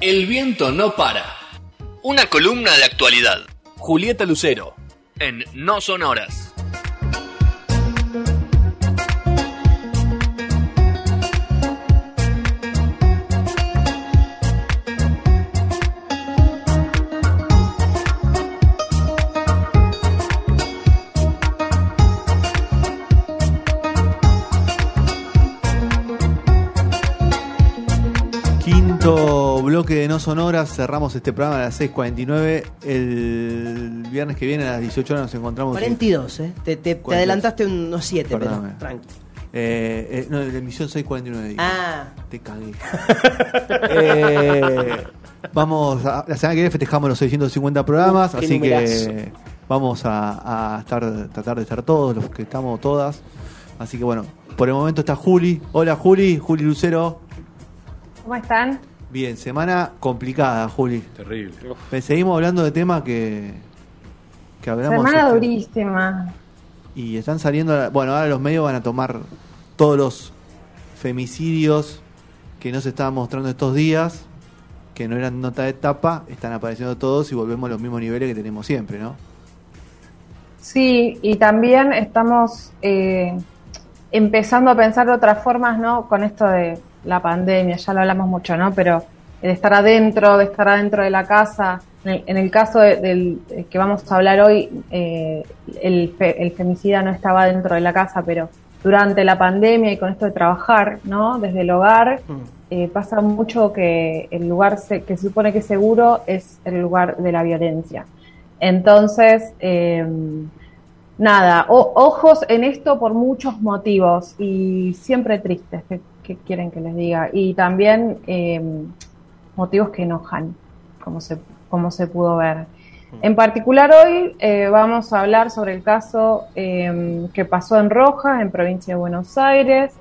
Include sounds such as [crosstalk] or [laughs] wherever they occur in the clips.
El viento no para. Una columna de actualidad. Julieta Lucero. En No Son Horas. Bloque de No Sonoras, cerramos este programa a las 6.49. El viernes que viene a las 18 horas nos encontramos. en- 42, ¿eh? Te, te- te 42. adelantaste unos 7, pero tranqui. Eh, eh, no, la emisión 6.49. digo. Ah, Te cagué. [laughs] Eh, vamos, a- la semana que viene festejamos los 650 programas, así numerazo. que vamos a, a estar, tratar de estar todos, los que estamos todas. Así que bueno, por el momento está Juli. Hola Juli, Juli Lucero. ¿Cómo están? Bien, semana complicada, Juli. Terrible. Seguimos hablando de temas que, que hablamos. Semana este, durísima. y están saliendo, bueno, ahora los medios van a tomar todos los femicidios que no se estaban mostrando estos días, que no eran nota de etapa, están apareciendo todos y volvemos a los mismos niveles que tenemos siempre, ¿no? Sí, y también estamos eh, empezando a pensar de otras formas, ¿no? Con esto de la pandemia, ya lo hablamos mucho, ¿no? Pero de estar adentro, de estar adentro de la casa. En el, en el caso de- del eh, que vamos a hablar hoy, eh, el, fe- el femicida no estaba dentro de la casa, pero durante la pandemia y con esto de trabajar, ¿no? Desde el hogar, eh, pasa mucho que el lugar se- que se supone que es seguro es el lugar de la violencia. Entonces, eh, nada, o- ojos en esto por muchos motivos y siempre tristes, que quieren que les diga, y también eh, motivos que enojan, como se, como se pudo ver. En particular hoy eh, vamos a hablar sobre el caso eh, que pasó en Rojas, en provincia de Buenos Aires,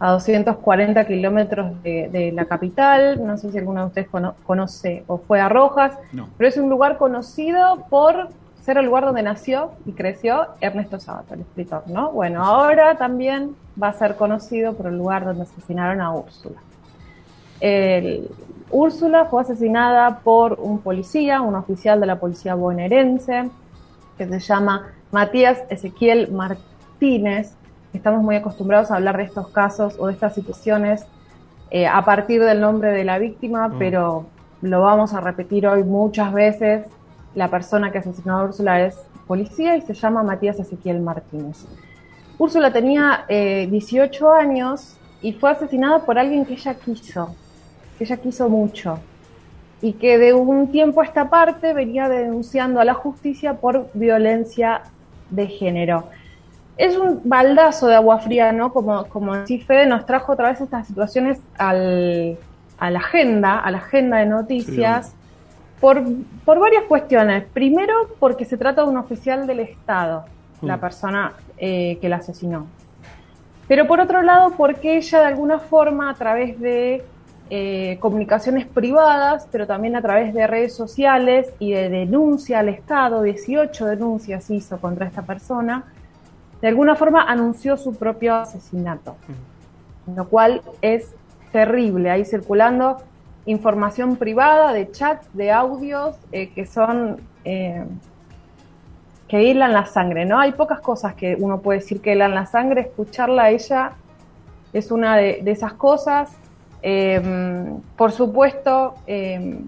a 240 kilómetros de, de la capital. No sé si alguno de ustedes cono- conoce o fue a Rojas, No. pero es un lugar conocido por ser el lugar donde nació y creció Ernesto Sabato, el escritor, ¿no? Bueno, ahora también va a ser conocido por el lugar donde asesinaron a Úrsula. El- Úrsula fue asesinada por un policía, un oficial de la policía bonaerense, que se llama Matías Ezequiel Martínez. Estamos muy acostumbrados a hablar de estos casos o de estas situaciones eh, a partir del nombre de la víctima, pero lo vamos a repetir hoy muchas veces. La persona que asesinó a Úrsula es policía y se llama Matías Ezequiel Martínez. Úrsula tenía eh, 18 años y fue asesinada por alguien que ella quiso, que ella quiso mucho y que de un tiempo a esta parte venía denunciando a la justicia por violencia de género. Es un baldazo de agua fría, ¿no? Como, como decía Fede, nos trajo otra vez estas situaciones al, a la agenda, a la agenda de noticias, por, por varias cuestiones. Primero, porque se trata de un oficial del Estado, la persona eh, que la asesinó. Pero por otro lado, porque ella de alguna forma, a través de eh, comunicaciones privadas, pero también a través de redes sociales y de denuncia al Estado, 18 denuncias hizo contra esta persona, de alguna forma anunció su propio asesinato, lo cual es terrible. Ahí circulando información privada de chats, de audios eh, que son eh, que hilan la sangre, ¿no? Hay pocas cosas que uno puede decir que hilan la sangre, escucharla a ella es una de, esas cosas. Eh, por supuesto, eh,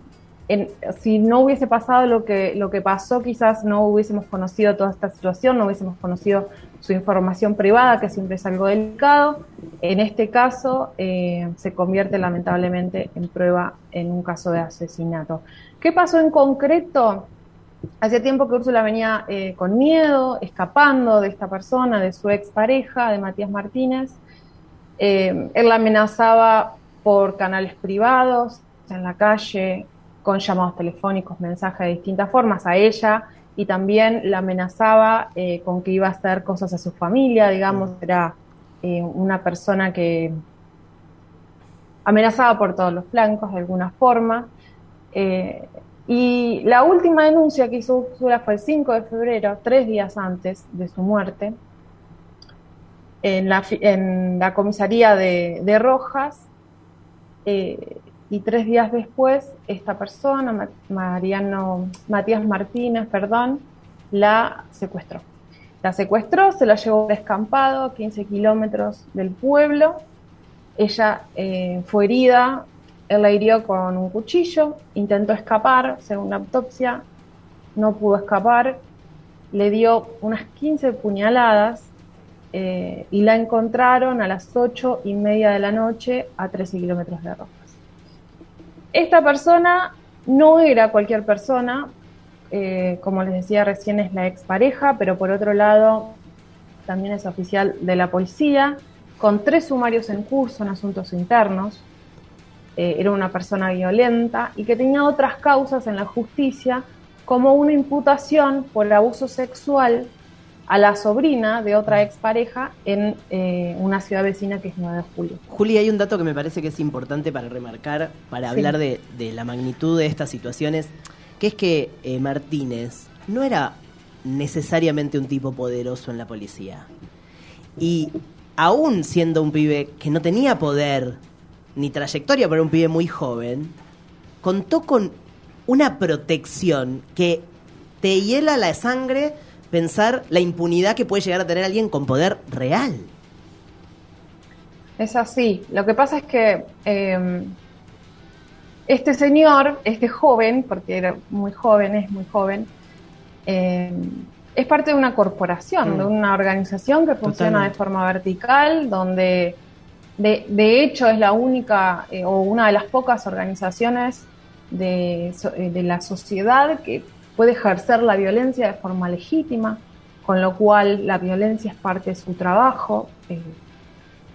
en- si no hubiese pasado lo que, lo que pasó, quizás no hubiésemos conocido toda esta situación, no hubiésemos conocido su información privada, que siempre es algo delicado. En este caso, eh, se convierte lamentablemente en prueba en un caso de asesinato. ¿Qué pasó en concreto? Hacía tiempo que Úrsula venía eh, con miedo, escapando de esta persona, de su expareja, de Matías Martínez. Eh, él la amenazaba por canales privados, en la calle, con llamados telefónicos, mensajes de distintas formas a ella y también la amenazaba con que iba a hacer cosas a su familia, digamos, era eh, una persona que amenazaba por todos los flancos de alguna forma. Eh, Y la última denuncia que hizo Úrsula fue el 5 de febrero, tres días antes de su muerte, en la, comisaría de, Rojas. Eh, y tres días después, esta persona, Mariano, Matías Martínez, perdón, la secuestró. La secuestró, se la llevó descampado a 15 kilómetros del pueblo. Ella eh, fue herida, él la hirió con un cuchillo, intentó escapar, según la autopsia, no pudo escapar, le dio unas 15 puñaladas eh, y la encontraron a las 8 y media de la noche a 13 kilómetros de Rojas. Esta persona no era cualquier persona, eh, como les decía recién, es la expareja, pero por otro lado también es oficial de la policía, con tres sumarios en curso en asuntos internos. Eh, era una persona violenta y que tenía otras causas en la justicia, como una imputación por abuso sexual a la sobrina de otra expareja en eh, una ciudad vecina que es 9 de julio. Juli, hay un dato que me parece que es importante para remarcar, para hablar de, de la magnitud de estas situaciones que es que eh, Martínez no era necesariamente un tipo poderoso en la policía. Y aún siendo un pibe que no tenía poder ni trayectoria, pero un pibe muy joven, contó con una protección que te hiela la sangre pensar la impunidad que puede llegar a tener alguien con poder real. Es así. Lo que pasa es que em, este señor, este joven, porque era muy joven, es muy joven, eh, es parte de una corporación, de mm. una organización que funciona de forma vertical, donde de, hecho es la única eh, o una de las pocas organizaciones de, eh, de, la sociedad que puede ejercer la violencia de forma legítima, con lo cual la violencia es parte de su trabajo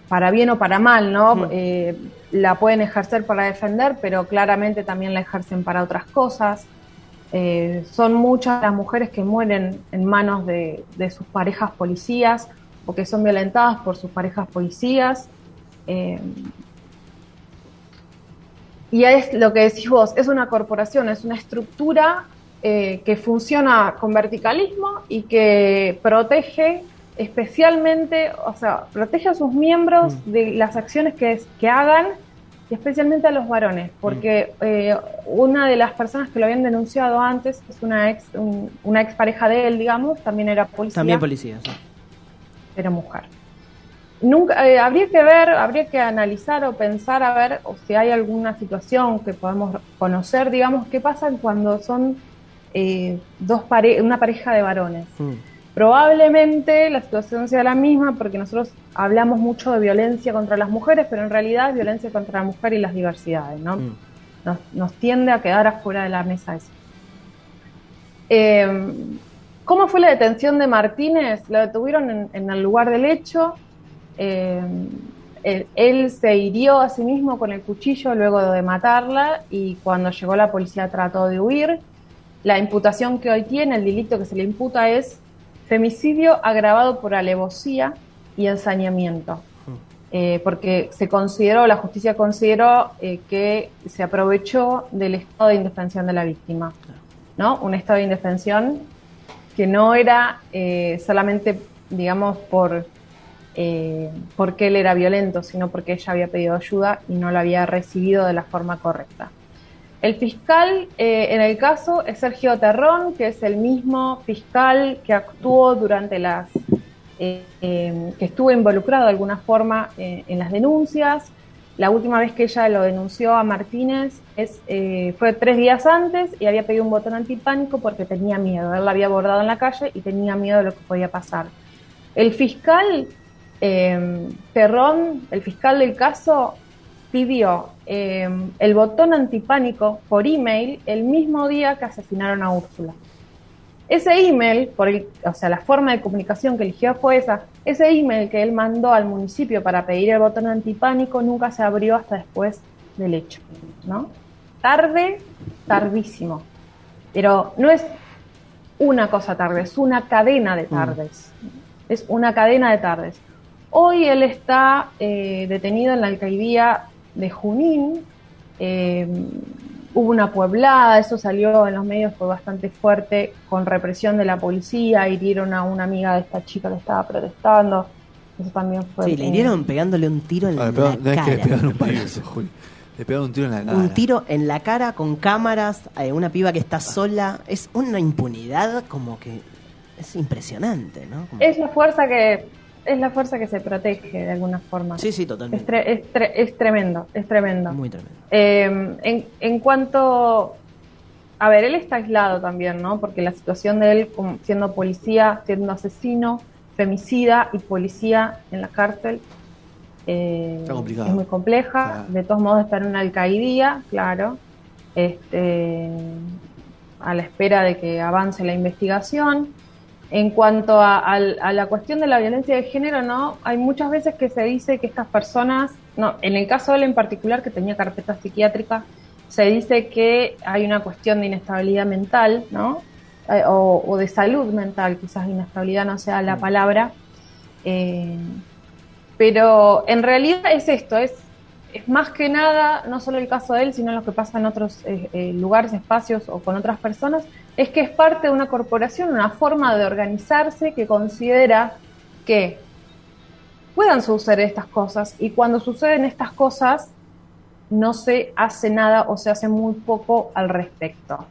para bien o para mal, ¿no? Eh, la pueden ejercer para defender, pero claramente también la ejercen para otras cosas. Eh, son muchas las mujeres que mueren en manos de, sus parejas policías o que son violentadas por sus parejas policías. Eh, y es lo que decís vos, es una corporación, es una estructura que funciona con verticalismo y que protege especialmente, o sea, protege a sus miembros mm. de las acciones que, que hagan y especialmente a los varones, porque mm. eh, una de las personas que lo habían denunciado antes es una ex, una ex pareja de él, digamos, también era policía. También policía, sí. Era mujer. Nunca, eh, habría que ver, habría que analizar o pensar a ver o si hay alguna situación que podemos conocer, digamos, qué pasa cuando son eh, dos pare una pareja de varones. Mm. Probablemente la situación sea la misma porque nosotros hablamos mucho de violencia contra las mujeres, pero en realidad es violencia contra la mujer y las diversidades, ¿no? Mm. Nos, tiende a quedar afuera de la mesa eso. Eh, ¿Cómo fue la detención de Martínez? Lo detuvieron en, el lugar del hecho. Eh, él, se hirió a sí mismo con el cuchillo luego de matarla y cuando llegó la policía trató de huir. La imputación que hoy tiene, el delito que se le imputa es Femicidio agravado por alevosía y ensañamiento. Eh, porque se consideró, la justicia consideró eh, que se aprovechó del estado de indefensión de la víctima, ¿no? Un estado de indefensión que no era eh, solamente, digamos, por porque él era violento, sino porque ella había pedido ayuda y no la había recibido de la forma correcta. El fiscal eh, en el caso es Sergio Terrón, que es el mismo fiscal que actuó durante las, eh, em, que estuvo involucrado de alguna forma eh, en las denuncias. La última vez que ella lo denunció a Martínez es, fue tres días antes y había pedido un botón antipánico porque tenía miedo. Él la había abordado en la calle y tenía miedo de lo que podía pasar. El fiscal em, Terrón, el fiscal del caso, pidió eh, el botón antipánico por email el mismo día que asesinaron a Úrsula. Ese email, por o sea, la forma de comunicación que eligió fue esa. Ese email que él mandó al municipio para pedir el botón antipánico nunca se abrió hasta después del hecho, ¿no? Tarde, tardísimo. Pero no es una cosa tarde, es una cadena de mm. tardes. Es una cadena de tardes. Hoy él está eh, detenido en la alcaldía de Junín, eh, hubo una pueblada, eso salió en los medios, fue bastante fuerte, con represión de la policía, hirieron a una amiga de esta chica que estaba protestando. Eso también fue. Sí, le hirieron pegándole un tiro en Ah, la no es cara. que le pegaron un Juli. Le pegaron un tiro en la cara. Un tiro en la cara con cámaras, eh, una piba que está sola. Es una impunidad como que es impresionante, ¿no? Como- Es la fuerza que es la fuerza que se protege de alguna forma. Sí, sí, Es, totalmente. tre- es, tre- es tremendo, es tremendo. Muy tremendo. Eh, en, en cuanto. A ver, él está aislado también, ¿no? Porque la situación de él, siendo policía, siendo asesino, femicida y policía en la cárcel, eh, Está complicado. es muy compleja. Claro. De todos modos, está en una alcaidía, claro. Este, a la espera de que avance la investigación. En cuanto a, la cuestión de la violencia de género, no, hay muchas veces que se dice que estas personas, no, en el caso de él en particular, que tenía carpeta psiquiátrica, se dice que hay una cuestión de inestabilidad mental, ¿no? Eh, o, o de salud mental, quizás inestabilidad no sea la palabra. Eh, pero en realidad es esto, es, es más que nada, no solo el caso de él, sino lo que pasa en otros eh, eh, lugares, espacios o con otras personas, es que es parte de una corporación, una forma de organizarse que considera que puedan suceder estas cosas y cuando suceden estas cosas no se hace nada o se hace muy poco al respecto.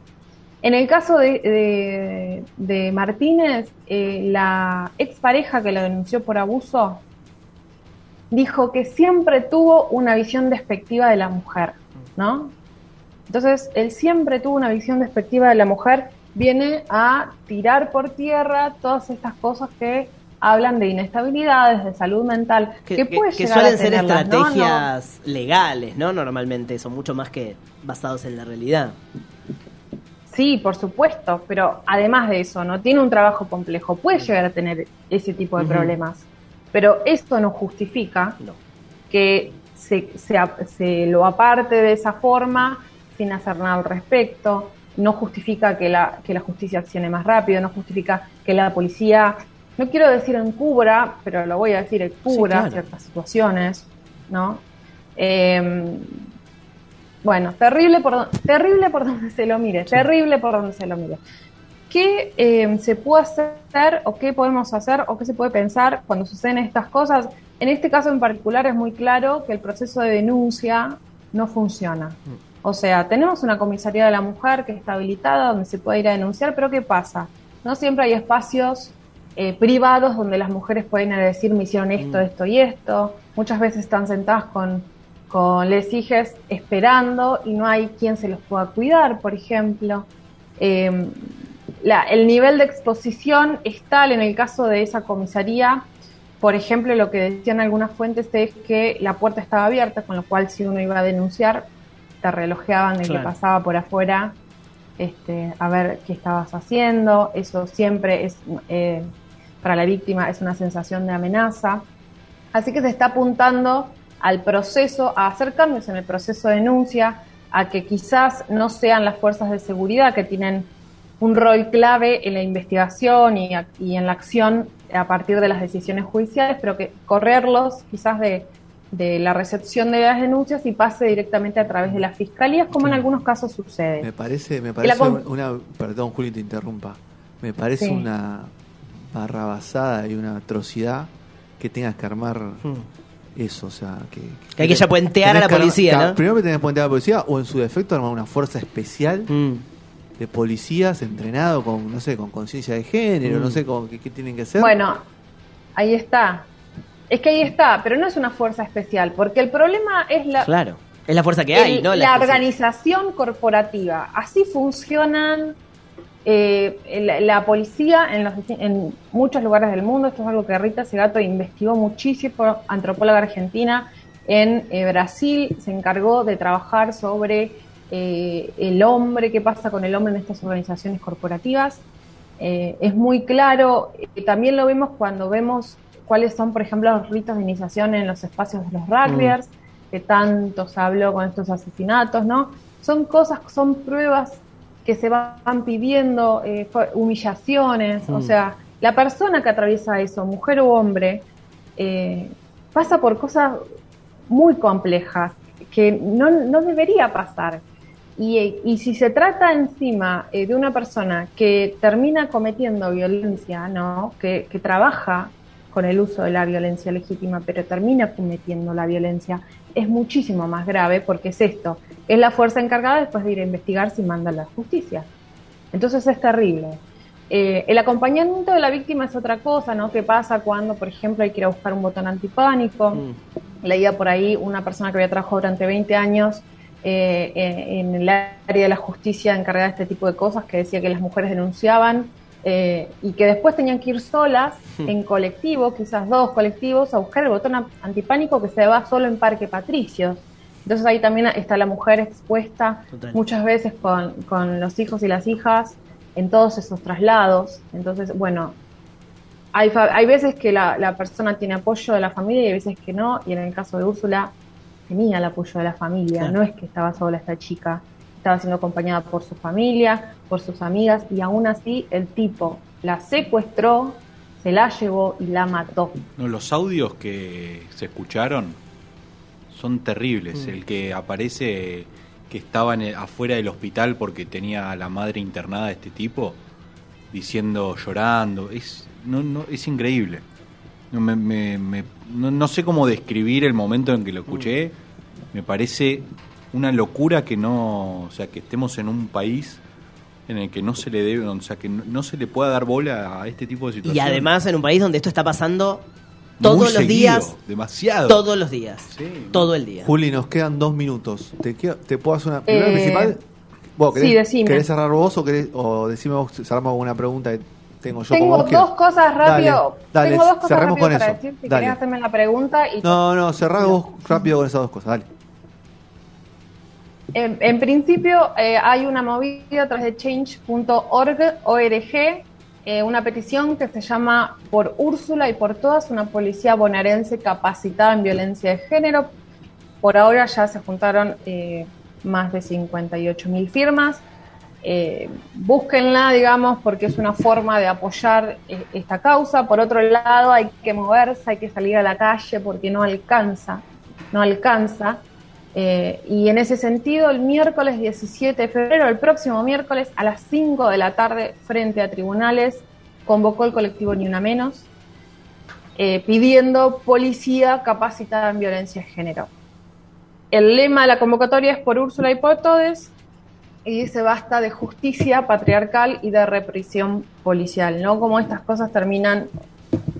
En el caso de, de- Martínez, eh, la expareja que lo denunció por abuso dijo que siempre tuvo una visión despectiva de la mujer, ¿no? Entonces, él siempre tuvo una visión despectiva de la mujer, viene a tirar por tierra todas estas cosas que hablan de inestabilidades, de salud mental, que, Que, que- puede que llegar a suelen ser estrategias legales, ¿no? Normalmente, son mucho más que basados en la realidad. Sí, por supuesto, pero además de eso, no tiene un trabajo complejo, puede llegar a tener ese tipo de problemas, pero esto no justifica No. que se, se, se lo aparte de esa forma sin hacer nada al respecto, no justifica que la, que la justicia accione más rápido, no justifica que la policía, no quiero decir encubra, pero lo voy a decir encubra claro. ciertas situaciones, ¿no? Eh, bueno, terrible por, terrible por donde se lo mire, terrible por donde se lo mire. ¿Qué eh, se puede hacer o qué podemos hacer o qué se puede pensar cuando suceden estas cosas? En este caso en particular es muy claro que el proceso de denuncia no funciona. O sea, tenemos una comisaría de la mujer que está habilitada donde se puede ir a denunciar, pero ¿qué pasa? No siempre hay espacios eh, privados donde las mujeres pueden ir a decir me hicieron esto, Mm. esto y esto. Muchas veces están sentadas con, con les hijes esperando y no hay quien se los pueda cuidar, por ejemplo. Eh, la- el nivel de exposición es tal en el caso de esa comisaría. Por ejemplo, lo que decían algunas fuentes es que la puerta estaba abierta, con lo cual si uno iba a denunciar, te relojeaban de Claro. que pasaba por afuera este, a ver qué estabas haciendo. Eso siempre es, eh, para la víctima, es una sensación de amenaza. Así que se está apuntando al proceso, a hacer cambios en el proceso de denuncia, a que quizás no sean las fuerzas de seguridad que tienen un rol clave en la investigación y, y en la acción a partir de las decisiones judiciales, pero que correrlos quizás de, de la recepción de las denuncias y pase directamente a través de las fiscalías, como en algunos casos sucede. Me parece, me parece una, perdón Juli te interrumpa, me parece Sí. una barrabasada y una atrocidad que tengas que armar Hmm. eso, o sea, que, Que hay que ya puentear a la armar- policía, ¿no? Primero que tenés que puentear a la policía o en su defecto armar una fuerza especial Mm. de policías entrenado con, no sé, con conciencia de género, Mm. no sé con qué, qué tienen que hacer. Bueno, ahí está. Es que ahí está, pero no es una fuerza especial, porque el problema es la, Claro. Es la fuerza que hay, ¿no? la organización corporativa. Así funcionan eh, la, la policía en, los, en muchos lugares del mundo. Esto es algo que Rita Segato investigó muchísimo, antropóloga argentina. En eh, Brasil se encargó de trabajar sobre eh, el hombre, qué pasa con el hombre en estas organizaciones corporativas. Es muy claro, también lo vemos cuando vemos cuáles son, por ejemplo, los ritos de iniciación en los espacios de los rugbyers, que tanto se habló con estos asesinatos, ¿no? Son cosas, son pruebas que se van pidiendo, eh, humillaciones, o Mm. sea, la persona que atraviesa eso, mujer o hombre, eh, pasa por cosas muy complejas que no, no debería pasar. y, si se trata encima eh, de una persona que termina cometiendo violencia, ¿no? Que, que, trabaja con el uso de la violencia legítima, pero termina cometiendo la violencia, es muchísimo más grave porque es esto, es la fuerza encargada después de ir a investigar si manda la justicia. Entonces es terrible. Eh, el acompañamiento de la víctima es otra cosa, ¿no? ¿Qué pasa cuando, por ejemplo, hay que ir a buscar un botón antipánico? Mm. Leía por ahí una persona que había trabajado durante 20 años eh, en el área de la justicia encargada de este tipo de cosas, que decía que las mujeres denunciaban eh, y que después tenían que ir solas hmm. en colectivo, quizás dos colectivos, a buscar el botón antipánico que se va solo en Parque Patricios. Entonces ahí también está la mujer expuesta muchas veces con, con, los hijos y las hijas en todos esos traslados. Entonces, bueno, hay, hay veces que la, la persona tiene apoyo de la familia y hay veces que no, y en el caso de Úrsula tenía el apoyo de la familia, no es que estaba sola esta chica, estaba siendo acompañada por su familia, por sus amigas y aún así el tipo la secuestró, se la llevó y la mató. No, los audios que se escucharon son terribles. Mm. El que aparece que estaba afuera del hospital porque tenía a la madre internada de este tipo, diciendo, llorando, es, no, no, es increíble. No, me, no, sé cómo describir el momento en que lo escuché. Me parece una locura que no, o sea, que estemos en un país en el que no se le debe, o sea, que no, se le pueda dar bola a este tipo de situaciones. Y además en un país donde esto está pasando todos los días. Demasiado. Todos los días. Todo el día. Juli, nos quedan dos minutos. ¿Te, te puedo hacer una primera eh, principal? ¿querés, sí, ¿Querés cerrar vos o, querés, o decime vos, cerramos alguna pregunta que tengo yo? Tengo dos cosas rápido. Dale, tengo dos cosas cerremos con para eso. decir si querés hacerme la pregunta. Y no, no, cerrá vos rápido con esas dos cosas. Dale. En, principio eh, hay una movida a través de change.org, eh, una petición que se llama Por Úrsula y por todas, una policía bonaerense capacitada en violencia de género. Por ahora ya se juntaron eh, más de 58 mil firmas. búsquenla, digamos, porque es una forma de apoyar esta causa. Por otro lado, hay que moverse, hay que salir a la calle porque no alcanza, no alcanza. Eh, y en ese sentido, el miércoles 17 de febrero, el próximo miércoles a las 5 de la tarde, frente a tribunales, convocó el colectivo Ni Una Menos, eh, pidiendo policía capacitada en violencia de género. El lema de la convocatoria es por Úrsula y por todes, y dice basta de justicia patriarcal y de represión policial, ¿no? Como estas cosas terminan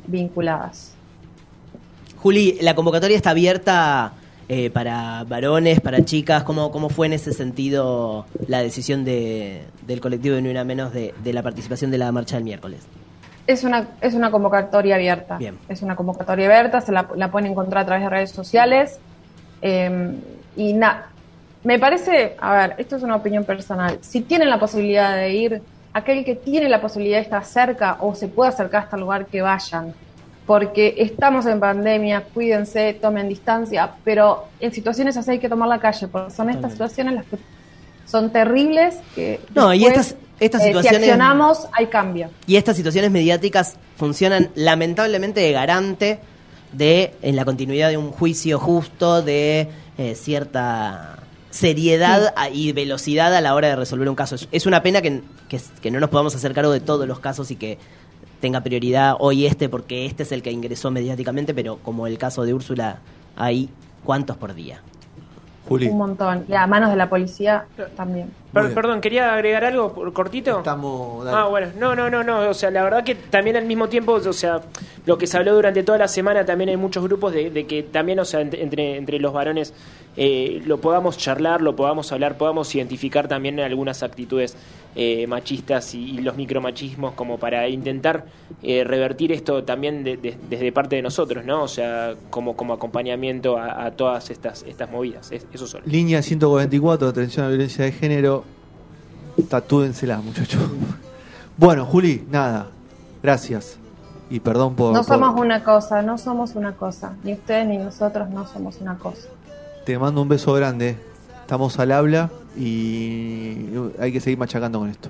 vinculadas. Juli, la convocatoria está abierta eh, para varones, para chicas? ¿Cómo, ¿Cómo fue en ese sentido la decisión de, del colectivo de Ni Una Menos de, la participación de la marcha del miércoles? Es una, es una convocatoria abierta. Bien. Es una convocatoria abierta, se la, la pueden encontrar a través de redes sociales. Em, y nada, me parece, a ver, esto es una opinión personal. Si tienen la posibilidad de ir, aquel que tiene la posibilidad de estar cerca o se puede acercar hasta el lugar, que vayan porque estamos en pandemia, cuídense, tomen distancia, pero en situaciones así hay que tomar la calle, porque son estas situaciones las que son terribles que no y estas estas eh, situaciones si accionamos hay cambio. y estas situaciones mediáticas funcionan lamentablemente de garante de en la continuidad de un juicio justo de eh, cierta seriedad y velocidad a la hora de resolver un caso. Es, una pena que, que, no nos podamos hacer cargo de todos los casos y que tenga prioridad hoy este porque este es el que ingresó mediáticamente, pero como el caso de Úrsula, hay cuántos por día. Un montón. Y a manos de la policía también. Perdón, quería agregar algo por cortito. Estamos. Ah, bueno. No, no, no, no. O sea, la verdad que también al mismo tiempo, o sea, lo que se habló durante toda la semana, también hay muchos grupos de, que también, o sea, entre, entre los varones eh, lo podamos charlar, lo podamos hablar, podamos identificar también algunas actitudes eh, machistas y, los micromachismos como para intentar eh, revertir esto también desde parte de nosotros, ¿no? O sea, como, como acompañamiento a, todas estas, estas movidas. eso solo. Línea 144, atención a la violencia de género. Tatúensela, muchachos. Bueno, Juli, nada. Gracias. Y perdón por... No somos una cosa, no somos una cosa. Ni ustedes ni nosotros no somos una cosa. Te mando un beso grande. Estamos al habla y hay que seguir machacando con esto.